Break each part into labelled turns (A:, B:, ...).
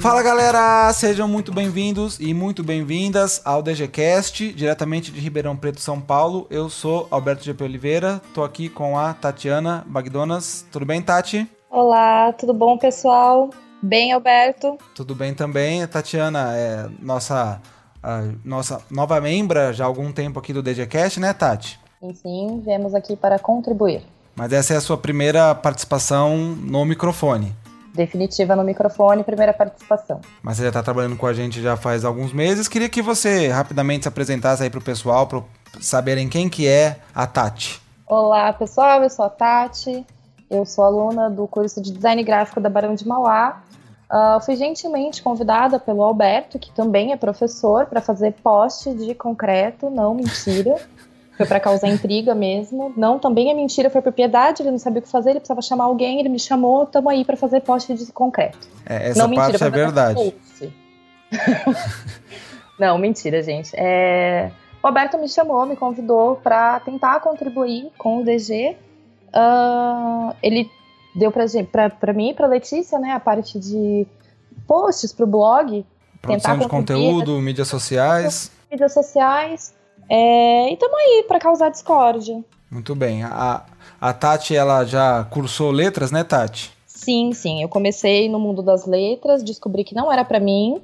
A: Fala galera, sejam muito bem-vindos e muito bem-vindas ao DGCast, diretamente de Ribeirão Preto, São Paulo. Eu sou Alberto GP Oliveira, tô aqui com a Tatiana Bagdonas. Tudo bem, Tati?
B: Olá, tudo bom, pessoal? Bem, Alberto?
A: Tudo bem também. A Tatiana é nossa, a nossa nova membra já há algum tempo aqui do DGCast, né, Tati?
B: Sim, sim, viemos aqui para contribuir.
A: Mas essa é a sua primeira participação no microfone
B: definitiva no microfone, primeira participação.
A: Mas você já está trabalhando com a gente já faz alguns meses. Queria que você rapidamente se apresentasse aí para o pessoal, para saberem quem que é a Tati.
B: Olá, pessoal, eu sou a Tati, eu sou aluna do curso de Design Gráfico da Barão de Mauá. Uh, fui gentilmente convidada pelo Alberto, que também é professor, para fazer poste de concreto, não mentira. Foi para causar intriga mesmo. Não, também é mentira, foi propriedade, ele não sabia o que fazer, ele precisava chamar alguém, ele me chamou, estamos aí para fazer poste de concreto.
A: É, essa não, parte mentira, é verdade.
B: não, mentira, gente. É... O Roberto me chamou, me convidou para tentar contribuir com o DG. Uh, ah, ele deu para mim e para Letícia, né, a parte de posts para o blog.
A: Produção de conteúdo, mídias sociais.
B: Mídias sociais. É, e estamos aí para causar discórdia.
A: Muito bem. A, a Tati, ela já cursou letras, né, Tati?
B: Sim, sim. Eu comecei no mundo das letras, descobri que não era para mim,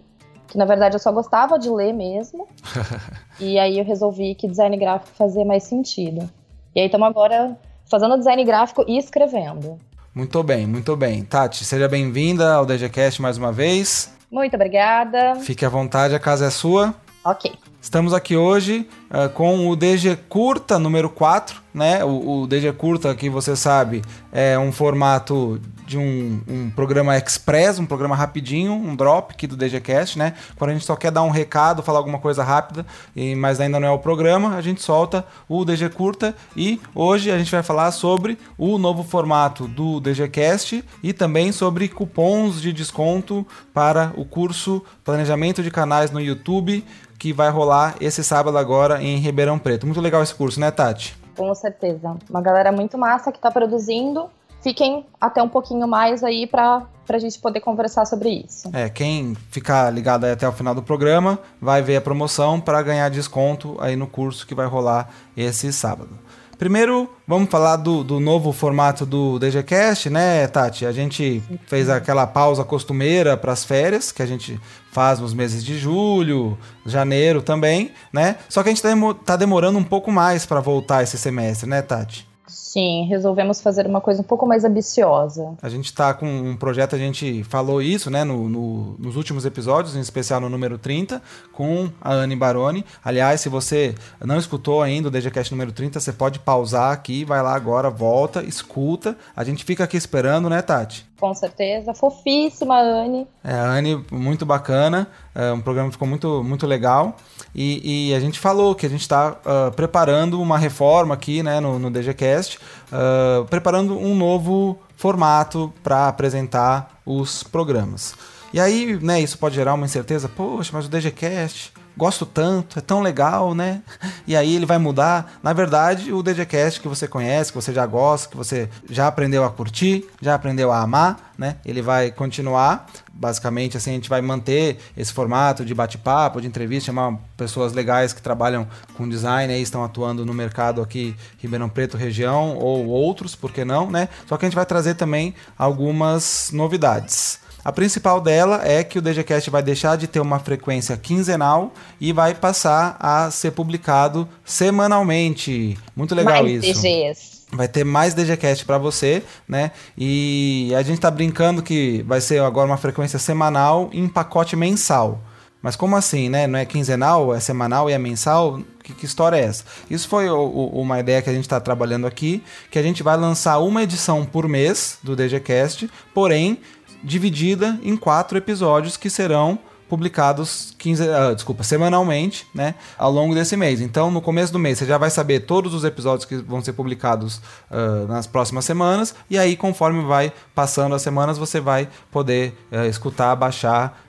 B: que na verdade eu só gostava de ler mesmo. e aí eu resolvi que design gráfico fazia mais sentido. E aí estamos agora fazendo design gráfico e escrevendo.
A: Muito bem, muito bem. Tati, seja bem-vinda ao DGCast mais uma vez.
B: Muito obrigada.
A: Fique à vontade, a casa é sua.
B: Ok.
A: Estamos aqui hoje uh, com o DG Curta número 4, né? O, o, DG Curta, que você sabe, é um formato de um, um, programa express, um programa rapidinho, um drop aqui do DGCast, né? Quando a gente só quer dar um recado, falar alguma coisa rápida, e, mas ainda não é o programa, a gente solta o DG Curta e hoje a gente vai falar sobre o novo formato do DGCast e também sobre cupons de desconto para o curso Planejamento de Canais no YouTube que vai rolar esse sábado agora em Ribeirão Preto. Muito legal esse curso, né, Tati?
B: Com certeza. Uma galera muito massa que está produzindo. Fiquem até um pouquinho mais aí para a gente poder conversar sobre isso.
A: É, quem ficar ligado aí até o final do programa vai ver a promoção para ganhar desconto aí no curso que vai rolar esse sábado. Primeiro, vamos falar do, do novo formato do DGCast, né, Tati? A gente fez aquela pausa costumeira para as férias, que a gente faz nos meses de julho, janeiro também, né? Só que a gente está demorando um pouco mais para voltar esse semestre, né, Tati?
B: Sim, resolvemos fazer uma coisa um pouco mais ambiciosa.
A: A gente está com um projeto, a gente falou isso, né, no, no, nos últimos episódios, em especial no número 30, com a Anne Baroni. Aliás, se você não escutou ainda o DGCast número 30, você pode pausar aqui, vai lá agora, volta, escuta. A gente fica aqui esperando, né, Tati?
B: Com certeza. Fofíssima, Anne.
A: É, a Anne, muito bacana. É, um programa que ficou muito, muito legal. E, e a gente falou que a gente está uh, ah, preparando uma reforma aqui né, no, no DGCast, uh, preparando um novo formato para apresentar os programas. E aí, né, isso pode gerar uma incerteza. Poxa, mas o DGCast gosto tanto, é tão legal, né? E aí ele vai mudar. Na verdade, o DJcast que você conhece, que você já gosta, que você já aprendeu a curtir, já aprendeu a amar, né? Ele vai continuar. Basicamente, assim, a gente vai manter esse formato de bate-papo, de entrevista, chamar pessoas legais que trabalham com design e estão atuando no mercado aqui, Ribeirão Preto, região, ou outros, por que não, né? Só que a gente vai trazer também algumas novidades. A principal dela é que o DGCast vai deixar de ter uma frequência quinzenal e vai passar a ser publicado semanalmente. Muito legal
B: Mais
A: isso.
B: DGs.
A: Vai ter mais DGCast para você, né? E a gente tá brincando que vai ser agora uma frequência semanal em pacote mensal. Mas como assim, né? Não é quinzenal, é semanal e é mensal? Que, que história é essa? Isso foi o, o, uma ideia que a gente está trabalhando aqui, que a gente vai lançar uma edição por mês do DGCast, porém dividida em quatro episódios que serão publicados 15, uh, ah, desculpa, semanalmente, né, ao longo desse mês. Então, no começo do mês, você já vai saber todos os episódios que vão ser publicados uh, nas próximas semanas, e aí, conforme vai passando as semanas, você vai poder uh, escutar, baixar,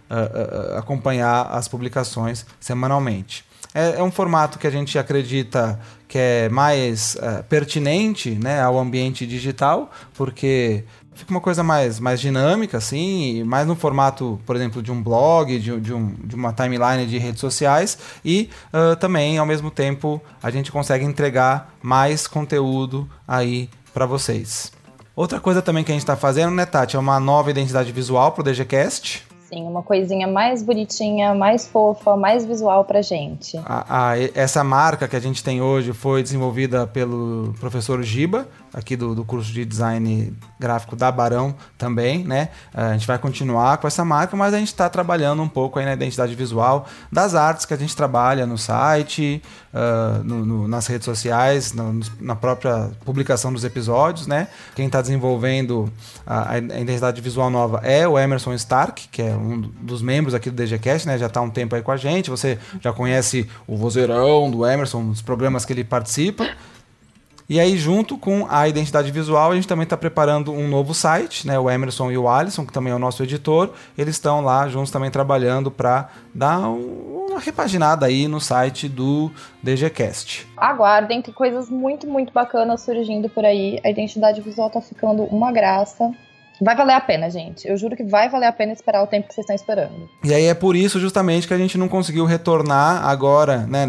A: acompanhar as publicações semanalmente. É, é um formato que a gente acredita que é mais pertinente né, ao ambiente digital, porque fica uma coisa mais, mais dinâmica, assim, mais no formato, por exemplo, de um blog, de, de, um, de uma timeline de redes sociais, e uh, também, ao mesmo tempo, a gente consegue entregar mais conteúdo aí para vocês. Outra coisa também que a gente está fazendo, né, Tati, é uma nova identidade visual para o DGCast.
B: Sim, uma coisinha mais bonitinha, mais fofa, mais visual pra gente.
A: A, a, essa marca que a gente tem hoje foi desenvolvida pelo professor Giba, aqui do, do curso de design gráfico da Barão também, né? A gente vai continuar com essa marca, mas a gente está trabalhando um pouco aí na identidade visual das artes que a gente trabalha no site, uh, no, no, nas redes sociais, no, na própria publicação dos episódios, né? Quem está desenvolvendo a, a, identidade visual nova é o Emerson Stark, que é um dos membros aqui do DGCast, né? Já está um tempo aí com a gente. Você já conhece o vozeirão do Emerson, os programas que ele participa. E aí, junto com a identidade visual, a gente também está preparando um novo site, né? O Emerson e o Alisson, que também é o nosso editor, eles estão lá juntos também trabalhando para dar uma repaginada aí no site do DGCast.
B: Aguardem que coisas muito, muito bacanas surgindo por aí. A identidade visual está ficando uma graça. Vai valer a pena, gente. Eu juro que vai valer a pena esperar o tempo que vocês estão esperando.
A: E aí é por isso justamente que a gente não conseguiu retornar agora, né,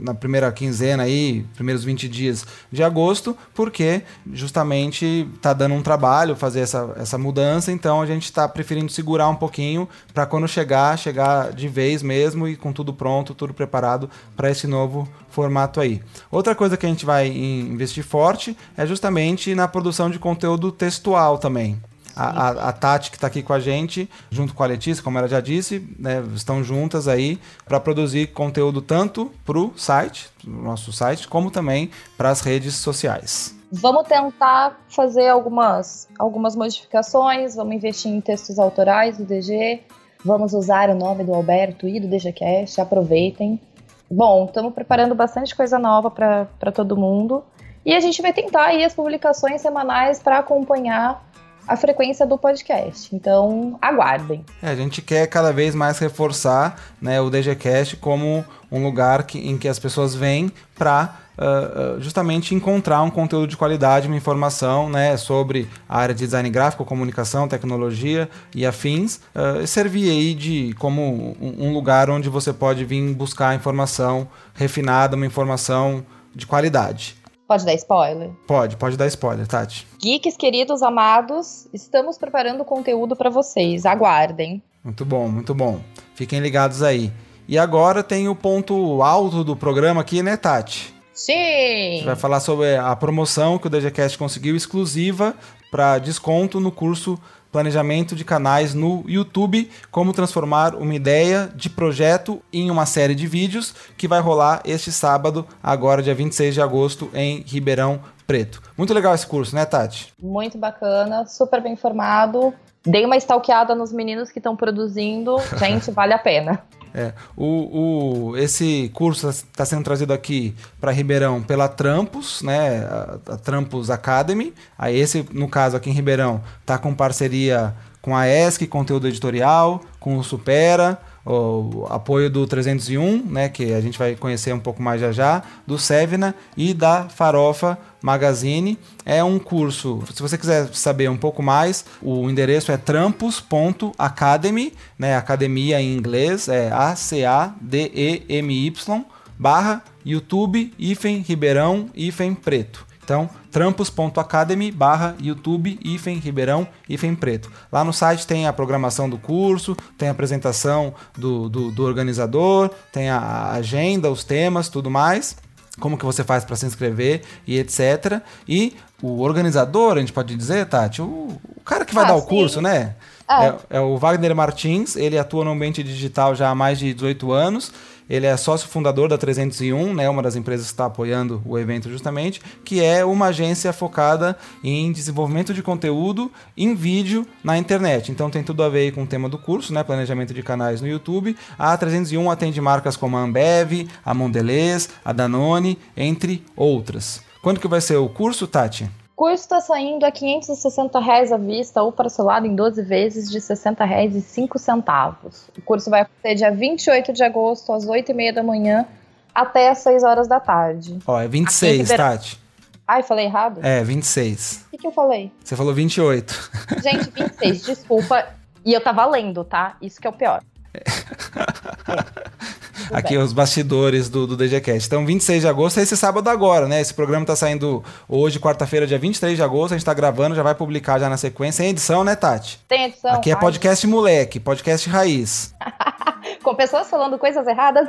A: na primeira quinzena aí, primeiros 20 dias de agosto, porque justamente tá dando um trabalho fazer essa, essa mudança, então a gente está preferindo segurar um pouquinho para quando chegar, chegar de vez mesmo e com tudo pronto, tudo preparado para esse novo formato aí. Outra coisa que a gente vai investir forte é justamente na produção de conteúdo textual também. A, a, a, Tati, que está aqui com a gente, junto com a Letícia, como ela já disse, né, estão juntas aí para produzir conteúdo tanto para o site, nosso site, como também para as redes sociais.
B: Vamos tentar fazer algumas, algumas modificações, vamos investir em textos autorais do DG, vamos usar o nome do Alberto e do DGCast, aproveitem. Bom, estamos preparando bastante coisa nova para todo mundo. E a gente vai tentar aí as publicações semanais para acompanhar a frequência do podcast. Então, aguardem.
A: É, a gente quer cada vez mais reforçar né, o DGCast como um lugar que, em que as pessoas vêm para uh, uh, justamente encontrar um conteúdo de qualidade, uma informação né, sobre a área de design gráfico, comunicação, tecnologia e afins, uh, servir aí de como um lugar onde você pode vir buscar informação refinada, uma informação de qualidade.
B: Pode dar spoiler?
A: Pode, pode dar spoiler, Tati.
B: Geeks queridos, amados, estamos preparando conteúdo para vocês. Aguardem.
A: Muito bom, muito bom. Fiquem ligados aí. E agora tem o ponto alto do programa aqui, né, Tati?
B: Sim!
A: A gente vai falar sobre a promoção que o DGCast conseguiu exclusiva para desconto no curso Planejamento de Canais no YouTube, como transformar uma ideia de projeto em uma série de vídeos, que vai rolar este sábado, agora dia 26 de agosto, em Ribeirão Preto. Muito legal esse curso, né, Tati?
B: Muito bacana, super bem formado. Dei uma stalkeada nos meninos que estão produzindo. Gente, vale a pena.
A: É, o, o, esse curso está sendo trazido aqui para Ribeirão pela Trampos, né, a, a Trampos Academy. Aí esse, no caso aqui em Ribeirão, está com parceria com a ESC, conteúdo editorial, com o Supera, o apoio do 301, né, que a gente vai conhecer um pouco mais já já, do Sevna e da Farofa Magazine. É um curso, se você quiser saber um pouco mais, o endereço é trampos.academy, né, academia em inglês, é A-C-A-D-E-M-Y, barra YouTube, hífen, Ribeirão, hífen, Preto. Então, trampos.academy barra YouTube hífen Ribeirão hífen Preto. Lá no site tem a programação do curso, tem a apresentação do, do, do organizador, tem a agenda, os temas, tudo mais como que você faz para se inscrever e etc. E o organizador, a gente pode dizer, Tati, o, o cara que vai ah, dar o curso, né? É. é. É, o Wagner Martins, ele atua no ambiente digital já há mais de 18 anos ele é sócio fundador da 301, né, uma das empresas que está apoiando o evento justamente, que é uma agência focada em desenvolvimento de conteúdo em vídeo na internet. Então tem tudo a ver com o tema do curso, né, planejamento de canais no YouTube. A 301 atende marcas como a Ambev, a Mondelez, a Danone, entre outras. Quando que vai ser o curso, Tati?
B: Curso está saindo a 560 reais à vista ou parcelado em 12 vezes de 60 reais e 5 centavos. O curso vai acontecer dia 28 de agosto, às 8 e meia da manhã, até às 6 horas da tarde.
A: Ó, é 26, Tati.
B: Ai, falei errado?
A: É, 26.
B: O que, que eu falei?
A: Você falou 28.
B: Gente, 26, desculpa. E eu tava lendo, tá? Isso que é o pior. É.
A: Aqui os bastidores do, do DGCast. Então, 26 de agosto é esse sábado agora, né? Esse programa tá saindo hoje, quarta-feira, dia 23 de agosto. A gente tá gravando, já vai publicar já na sequência. Tem edição, né, Tati?
B: Tem edição.
A: Aqui é podcast Ai. moleque, podcast raiz.
B: Com pessoas falando coisas erradas.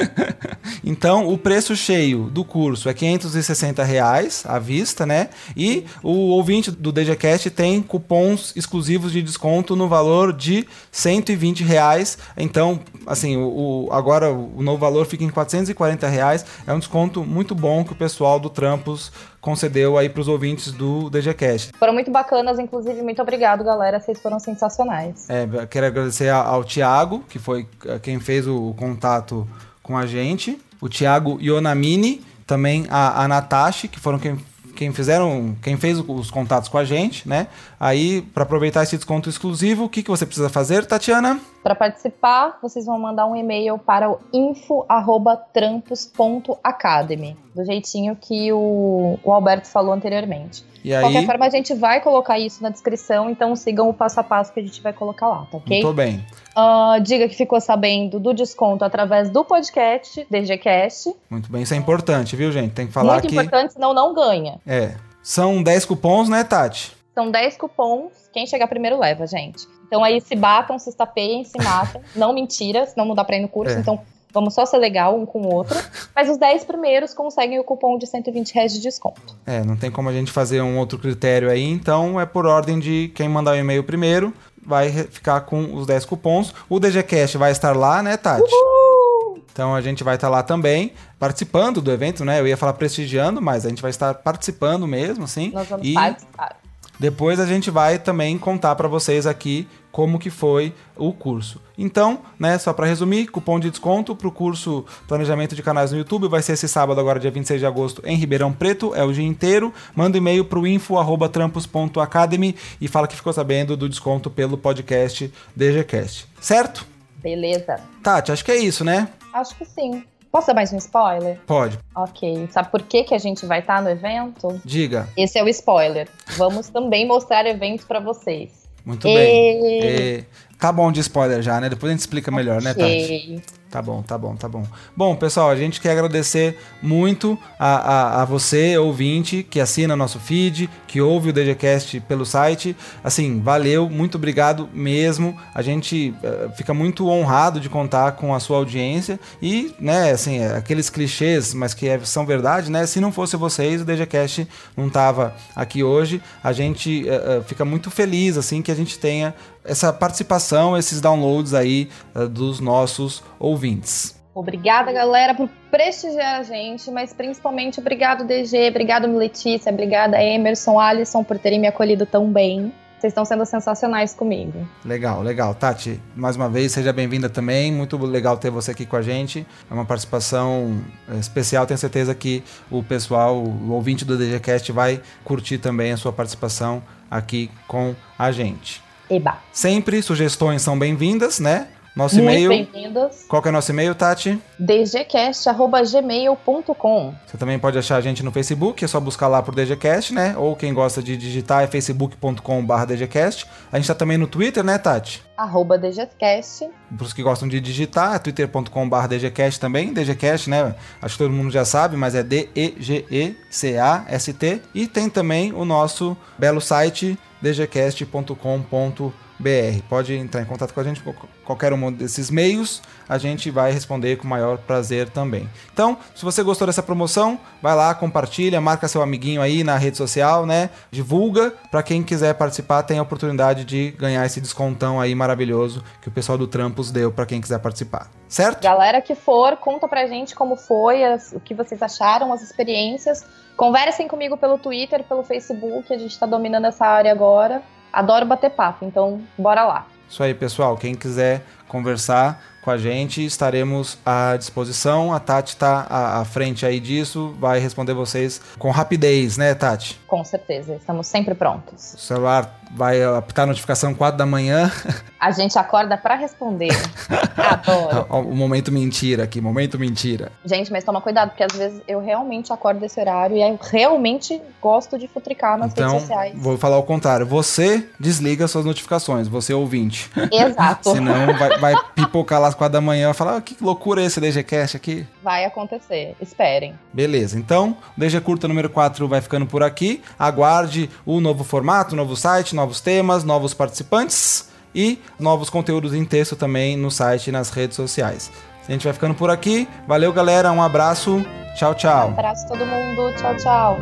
A: então, o preço cheio do curso é 560 reais à vista, né? E o ouvinte do DGCast tem cupons exclusivos de desconto no valor de 120 reais. Então, assim, o, o, agora o novo valor fica em 440 reais. É um desconto muito bom que o pessoal do Trampos concedeu aí para os ouvintes do DGCast.
B: Foram muito bacanas, inclusive, muito obrigado, galera. Vocês foram sensacionais.
A: É, quero agradecer ao Tiago, que foi é, quem fez o contato com a gente, o Tiago Ionamini, também a, a Natasha, que foram quem quem fizeram, quem fez os contatos com a gente, né? Aí, para aproveitar esse desconto exclusivo, o que, que você precisa fazer, Tatiana?
B: Para participar, vocês vão mandar um e-mail para o info@trampos.academy, do jeitinho que o, o Alberto falou anteriormente.
A: E.
B: De qualquer forma, a gente vai colocar isso na descrição, então sigam o passo a passo que a gente vai colocar lá, tá ok?
A: Muito bem.
B: Uh, diga que ficou sabendo do desconto através do podcast, DGCast.
A: Muito bem, isso é importante, viu, gente? Tem que falar
B: Muito
A: que...
B: importante, senão não ganha.
A: É. São 10 cupons, né, Tati?
B: São 10 cupons, quem chegar primeiro leva, gente. Então aí se batam, se estapeiem, se matam. não mentira, senão não dá pra ir no curso. É. Então Vamos só ser legal um com o outro. Mas os 10 primeiros conseguem o cupom de 120 reais de desconto.
A: É, não tem como a gente fazer um outro critério aí, então é por ordem de quem mandar o e-mail primeiro vai ficar com os 10 cupons. O DGCast vai estar lá, né, Tati?
B: Uhul!
A: Então a gente vai estar lá também, participando do evento, né? Eu ia falar prestigiando, mas a gente vai estar participando mesmo, assim.
B: Nós vamos e participar.
A: Depois a gente vai também contar para vocês aqui como que foi o curso. Então, né, só para resumir, cupom de desconto para o curso Planejamento de Canais no YouTube vai ser esse sábado, agora dia 26 de agosto, em Ribeirão Preto, é o dia inteiro. Manda um e-mail para o info@trampos.academy e fala que ficou sabendo do desconto pelo podcast DGCast. Certo?
B: Beleza.
A: Tati, acho que é isso, né?
B: Acho que sim. Posso dar mais um spoiler?
A: Pode.
B: Ok. Sabe por que, que a gente vai estar no evento?
A: Diga.
B: Esse é o spoiler. Vamos também mostrar eventos para vocês.
A: Muito e... bem. E... Tá bom de spoiler já, né? Depois a gente explica melhor, okay. né, Tati? Tá bom, tá bom, tá bom. Bom, pessoal, a gente quer agradecer muito a, a, a, você, ouvinte, que assina nosso feed, que ouve o DGCast pelo site. Assim, valeu, muito obrigado mesmo. A gente uh, fica muito honrado de contar com a sua audiência e, né, assim, aqueles clichês, mas que é, são verdade, né? Se não fosse vocês, o DGCast não tava aqui hoje. A gente uh, uh, fica muito feliz, assim, que a gente tenha essa participação, esses downloads aí uh, dos nossos ouvintes.
B: Obrigada, galera, por prestigiar a gente, mas principalmente obrigado, DG, obrigado, Letícia, obrigada, Emerson, Alisson, por terem me acolhido tão bem. Vocês estão sendo sensacionais comigo.
A: Legal, legal. Tati, mais uma vez, seja bem-vinda também. Muito legal ter você aqui com a gente. É uma participação eh, especial. Tenho certeza que o pessoal, o ouvinte do DGCast, vai curtir também a sua participação aqui com a gente.
B: Eba.
A: Sempre sugestões são bem-vindas, né? Nosso
B: Muito
A: e-mail.
B: bem-vindas.
A: Qual que é o nosso e-mail, Tati?
B: dgcast.gmail.com.
A: Você também pode achar a gente no Facebook, é só buscar lá por DGCast, né? Ou quem gosta de digitar é facebook.com.br DGCast. A gente tá também no Twitter, né, Tati?
B: Arroba DGCast.
A: Para os que gostam de digitar, é twitter.com.br DGCast também. DGCast, né? Acho que todo mundo já sabe, mas é D-E-G-E-C-A-S-T. E tem também o nosso belo site dgcast.com.br BR. Pode entrar em contato com a gente por qualquer um desses meios, a gente vai responder com o maior prazer também. Então, se você gostou dessa promoção, vai lá, compartilha, marca seu amiguinho aí na rede social, né? Divulga para quem quiser participar, tem a oportunidade de ganhar esse descontão aí maravilhoso que o pessoal do Trampos deu para quem quiser participar. Certo?
B: Galera que for, conta pra gente como foi, as, o que vocês acharam, as experiências. Conversem comigo pelo Twitter, pelo Facebook, a gente está dominando essa área agora adoro bater papo, então bora lá.
A: Isso aí, pessoal. Quem quiser conversar com a gente, estaremos à disposição. A Tati está à, à, frente aí disso, vai responder vocês com rapidez, né, Tati?
B: Com certeza, estamos sempre prontos.
A: O celular vai apitar a notificação 4 da manhã.
B: A gente acorda para responder. Adoro.
A: o momento mentira aqui, momento mentira.
B: Gente, mas toma cuidado, porque às vezes eu realmente acordo desse horário e eu realmente gosto de futricar nas
A: então,
B: redes sociais.
A: Vou falar o contrário. Você desliga suas notificações, você ouvinte.
B: Exato.
A: Senão vai, vai pipocar lá 4 da manhã e falar: ah, que loucura esse DGCast aqui.
B: Vai acontecer, esperem.
A: Beleza, então o DG Curta número 4 vai ficando por aqui. Aguarde o novo formato, o novo site, novos temas, novos participantes e novos conteúdos em texto também no site e nas redes sociais. A gente vai ficando por aqui. Valeu, galera. Um abraço. Tchau, tchau.
B: Um abraço a todo mundo. Tchau, tchau.